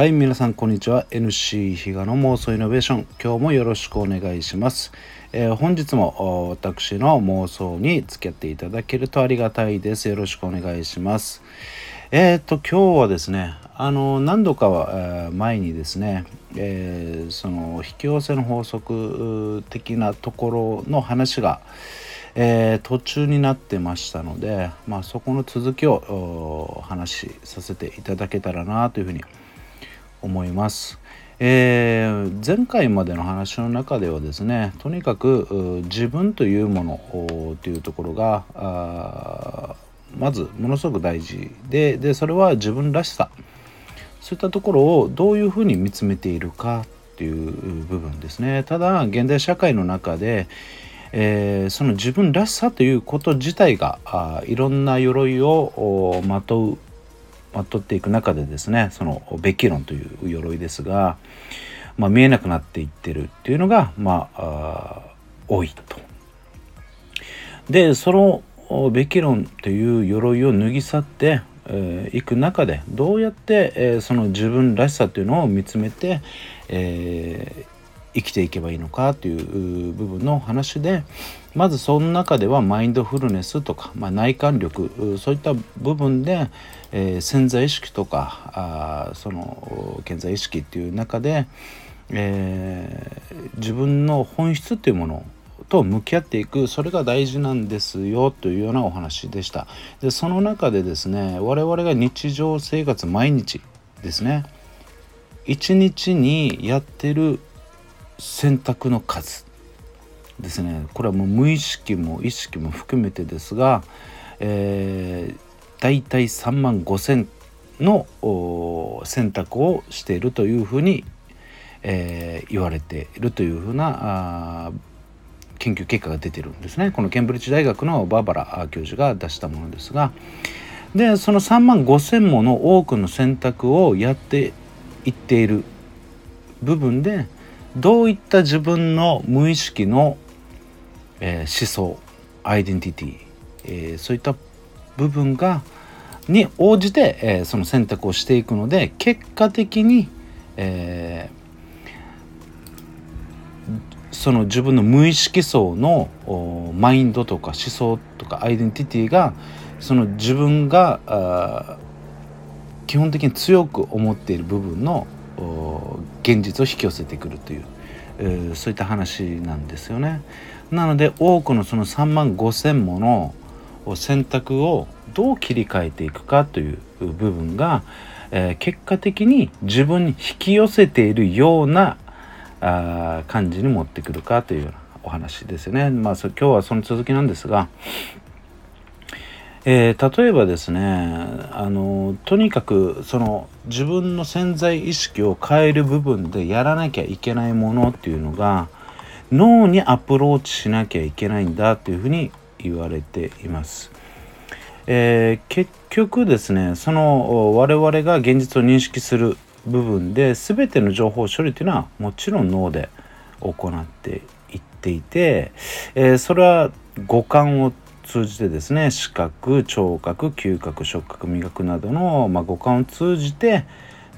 はい、皆さんこんにちは。NC 比嘉の妄想イノベーション。今日もよろしくお願いします。えー、本日も私の妄想に付き合っていただけるとありがたいです。よろしくお願いします。えっ、と、今日はですね、あの、何度かは、前にですね、えー、その引き寄せの法則的なところの話が、えー、途中になってましたので、まあ、そこの続きを話しさせていただけたらなというふうに思います。思います。えー、前回までの話の中ではですねとにかく自分というものというところがまずものすごく大事ででそれは自分らしさ。そういったところをどういうふうに見つめているかっていう部分ですね。ただ現代社会の中で、えー、その自分らしさということ自体があいろんな鎧をまとうまとっていく中でですねそのベキ論という鎧ですが、まあ、見えなくなっていってるっていうのがまあ多いと。でそのベキ論という鎧を脱ぎ去ってい、えー、く中でどうやって、えー、その自分らしさというのを見つめて、えー、生きていけばいいのかという部分の話でまずその中ではマインドフルネスとか、まあ、内観力そういった部分で、えー、潜在意識とかあその健在意識っていう中で、えー、自分の本質っていうものと向き合っていくそれが大事なんですよというようなお話でした。でその中でですね我々が日常生活毎日ですね一日にやってる選択の数。ですねこれはもう無意識も意識も含めてですが、えー、大体3万5,000の選択をしているというふうに、えー、言われているというふうな研究結果が出てるんですね。このケンブリッジ大学のバーバラ教授が出したものですが。でその3万5,000もの多くの選択をやっていっている部分でどういった自分の無意識の、えー、思想アイデンティティ、えー、そういった部分がに応じて、えー、その選択をしていくので結果的に、えー、その自分の無意識層のマインドとか思想とかアイデンティティがその自分が基本的に強く思っている部分の現実を引き寄せてくるという、えー、そういった話なんですよね。なので多くのその3万5,000もの選択をどう切り替えていくかという部分が、えー、結果的に自分に引き寄せているようなあ感じに持ってくるかというようなお話ですよね。まあ今日はその続きなんですが、えー、例えばですねあのとにかくその自分の潜在意識を変える部分でやらなきゃいけないものっていうのが脳にアプローチしなきゃいけないんだというふうに言われています。えー、結局ですねその我々が現実を認識する部分で全ての情報処理というのはもちろん脳で行っていっていて、えー、それは五感を通じてですね視覚聴覚嗅覚触覚味覚などの、まあ、五感を通じて、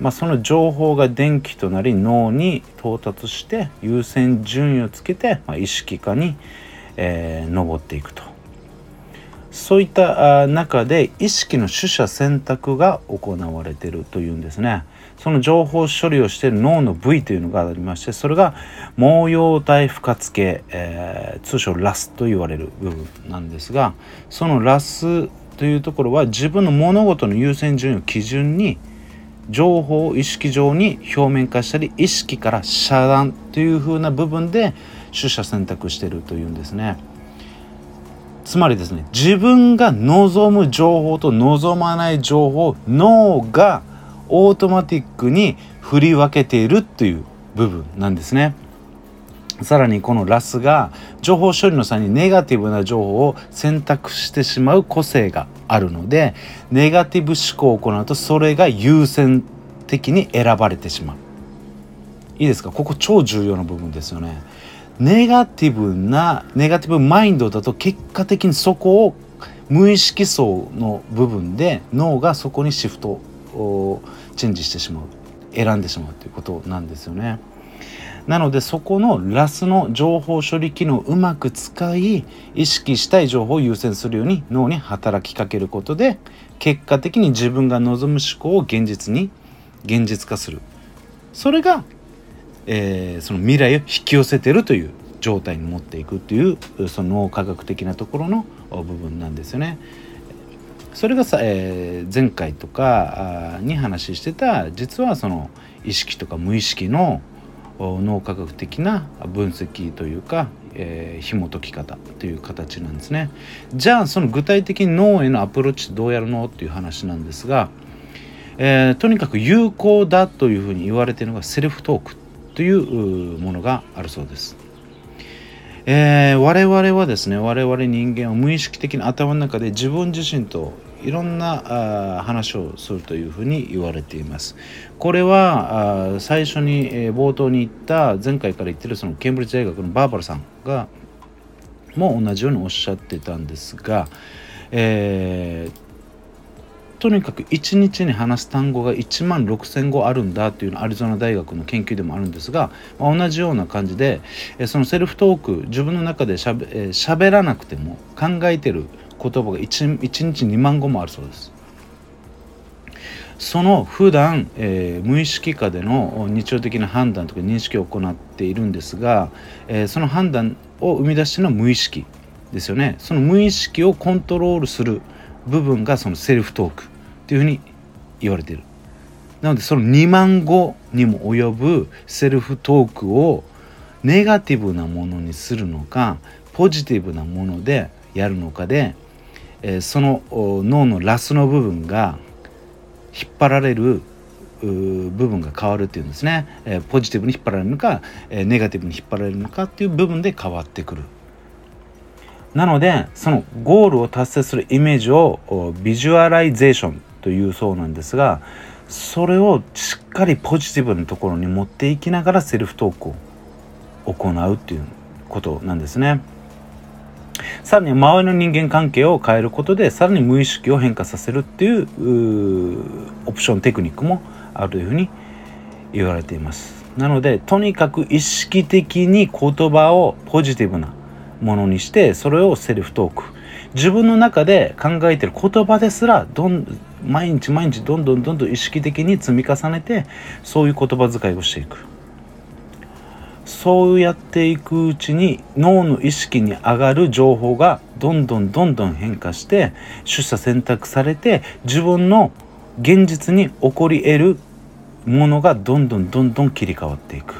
まあ、その情報が電気となり脳に到達して優先順位をつけて、まあ、意識化に、えー、上っていくとそういった中で意識の取捨選択が行われているというんですね。その情報処理をしている脳の部位というのがありましてそれが毛様体不活系、えー、通称ラスと言われる部分なんですがそのラスというところは自分の物事の優先順位を基準に情報を意識上に表面化したり意識から遮断というふうな部分で取捨選択しているというんですね。つまりですね自分が望む情報と望まない情報脳がオートマティックに振り分けているという部分なんですね。さらにこのラスが情報処理の際にネガティブな情報を選択してしまう個性があるのでネガティブ思考を行うとそれが優先的に選ばれてしまう。いいですか？ここ超重要な部分ですよね。ネガティブなネガティブマインドだと結果的にそこを無意識層の部分で脳がそこにシフトをチェンジしてしまう選んでしまうということなんですよね。なのでそこのラスの情報処理機能をうまく使い意識したい情報を優先するように脳に働きかけることで結果的に自分が望む思考を現実に現実化するそれが、えー、その未来を引き寄せてるという状態に持っていくというその脳科学的なところの部分なんですよね。それがさ、えー、前回とかに話してた実はその意識とか無意識の脳科学的な分析というか、えー、紐解き方という形なんですね。じゃあその具体的に脳へのアプローチどうやるのっていう話なんですが、えー、とにかく有効だというふうに言われているのがセルフトークというものがあるそうです。えー、我々はですね我々人間は無意識的に頭の中で自分自身といろんなあ話をするというふうに言われています。これはあ最初に、えー、冒頭に言った前回から言ってるそのケンブリッジ大学のバーバラさんがも同じようにおっしゃってたんですが、えー、とにかく1日に話す単語が1万6,000語あるんだっていうのアリゾナ大学の研究でもあるんですが、まあ、同じような感じでそのセルフトーク自分の中でしゃべべらなくても考えてる言葉が 1, 1日2万語もあるそうです。その普段、えー、無意識下での日常的な判断とか認識を行っているんですが、えー、その判断を生み出しての無意識ですよねその無意識をコントロールする部分がそのセルフトークというふうに言われているなのでその2万語にも及ぶセルフトークをネガティブなものにするのかポジティブなものでやるのかで、え、その脳のラスの部分が引っ張られる部分が変わるっていうんですね、え、ポジティブに引っ張られるのか、え、ネガティブに引っ張られるのかっていう部分で変わってくるなのでそのゴールを達成するイメージをビジュアライゼーションというそうなんですがそれをしっかりポジティブなところに持っていきながらセルフトークを行うっていうことなんですね。さらに周りの人間関係を変えることでさらに無意識を変化させるっていうオプションテクニックもあるというふうに言われています。なのでとにかく意識的に言葉をポジティブなものにしてそれをセルフトーク自分の中で考えてる言葉ですらどん毎日毎日どんどんどんどん意識的に積み重ねてそういう言葉遣いをしていくそうやっていくうちに脳の意識に上がる情報がどんどんどんどん変化して取捨選択されて自分の現実に起こり得るものがどんどんどんどん切り替わっていく。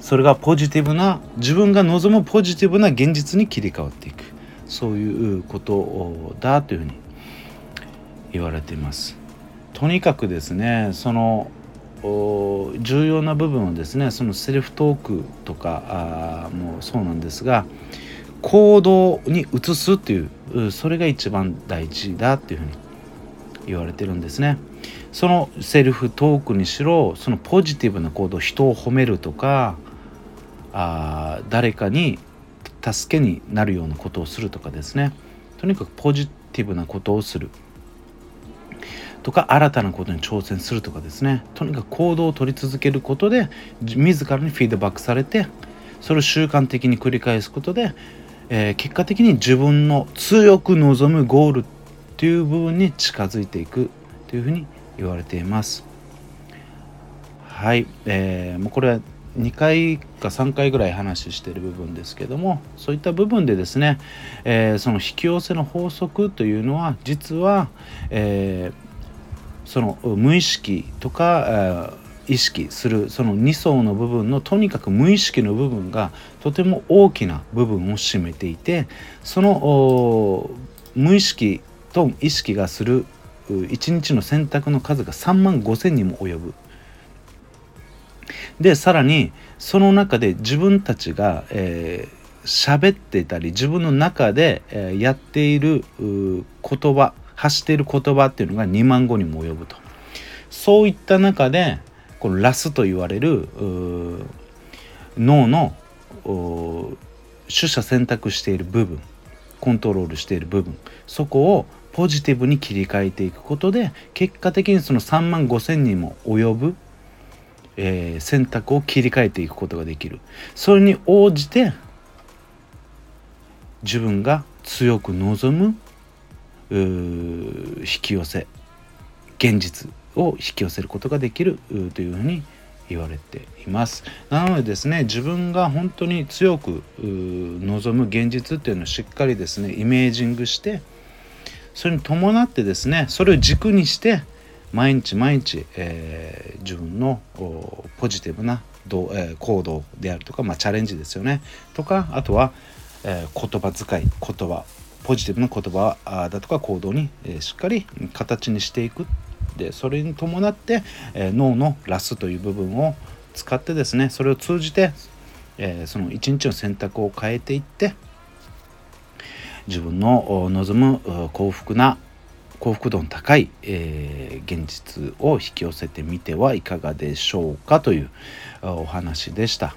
それがポジティブな自分が望むポジティブな現実に切り替わっていく。そういうことだというふうに言われています。とにかくですねその重要な部分はですねそのセルフトークとかもそうなんですが行動に移すっていうそれが一番大事だっていうふうに言われてるんですね。そのセルフトークにしろそのポジティブな行動人を褒めるとかあ誰かに助けになるようなことをするとかですね。とにかくポジティブなことをする。とか新たなことに挑戦するとかですねとにかく行動を取り続けることで自らにフィードバックされてそれを習慣的に繰り返すことで、えー、結果的に自分の強く望むゴールっていう部分に近づいていくというふうに言われています。はい、えー、もうこれは2回か3回ぐらい話してる部分ですけどもそういった部分でですね、えー、その引き寄せの法則というのは実は、えー、その無意識とか、意識するその2層の部分のとにかく無意識の部分がとても大きな部分を占めていてその無意識と意識がする1日の選択の数が3万5,000にも及ぶ。でさらにその中で自分たちが、えー、喋ってたり自分の中で、えー、やっている言葉発している言葉っていうのが2万語にも及ぶと。そういった中でこのラスと言われる脳の取捨選択している部分コントロールしている部分そこをポジティブに切り替えていくことで結果的にその3万5,000にも及ぶえー、選択を切り替えていくことができる。それに応じて自分が強く望む引き寄せ現実を引き寄せることができるというふうに言われています。なのでですね自分が本当に強く望む現実っていうのをしっかりですねイメージングしてそれに伴ってですねそれを軸にして毎日毎日、えー、自分のポジティブなど、え、行動であるとか、まあ、チャレンジですよね。とかあとは、えー、言葉遣い言葉。ポジティブな言葉だとか行動に、えしっかり形にしていくでそれに伴って、え脳のラスという部分を使ってですねそれを通じて、えその一日の選択を変えていって自分の望む幸福な幸福度の高い、えー、現実を引き寄せてみてはいかがでしょうかというお話でした。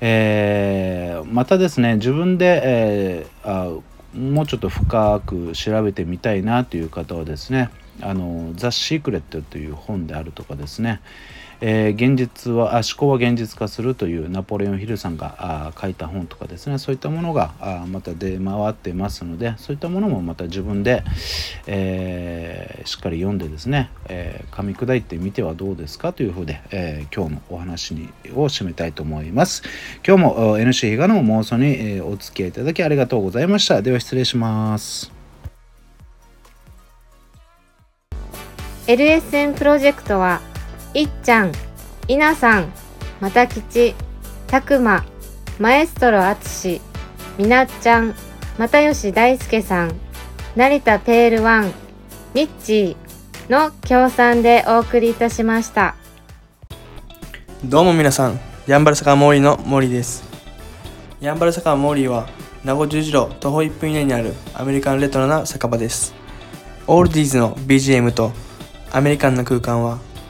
えー、またですね自分で、えー、もうちょっと深く調べてみたいなという方はですね「あのザ・シークレット」という本であるとかですねえー、現実はあ思考は現実化するというナポレオン・ヒルさんがあ書いた本とかですね。そういったものがあまた出回ってますのでそういったものもまた自分で、えー、しっかり読んでですね、えー、噛み砕いてみてはどうですかというふうで、えー、今日のお話にを締めたいと思います。今日も NC 比嘉の妄想に、えー、お付き合いいただきありがとうございました。では失礼します。LSN プロジェクトはいっちゃん、いなさん、またきち、たくま、マエストロあつし、みなっちゃん、又吉大輔さん、成田ペールワン、ミッチーの協賛でお送りいたしました。どうも皆さん、やんばる坂モーリーの森です。やんばる坂モーリーは、名護十字路徒歩1分以内にあるアメリカンレトロな酒場です。オールディーズの BGM とアメリカンな空間は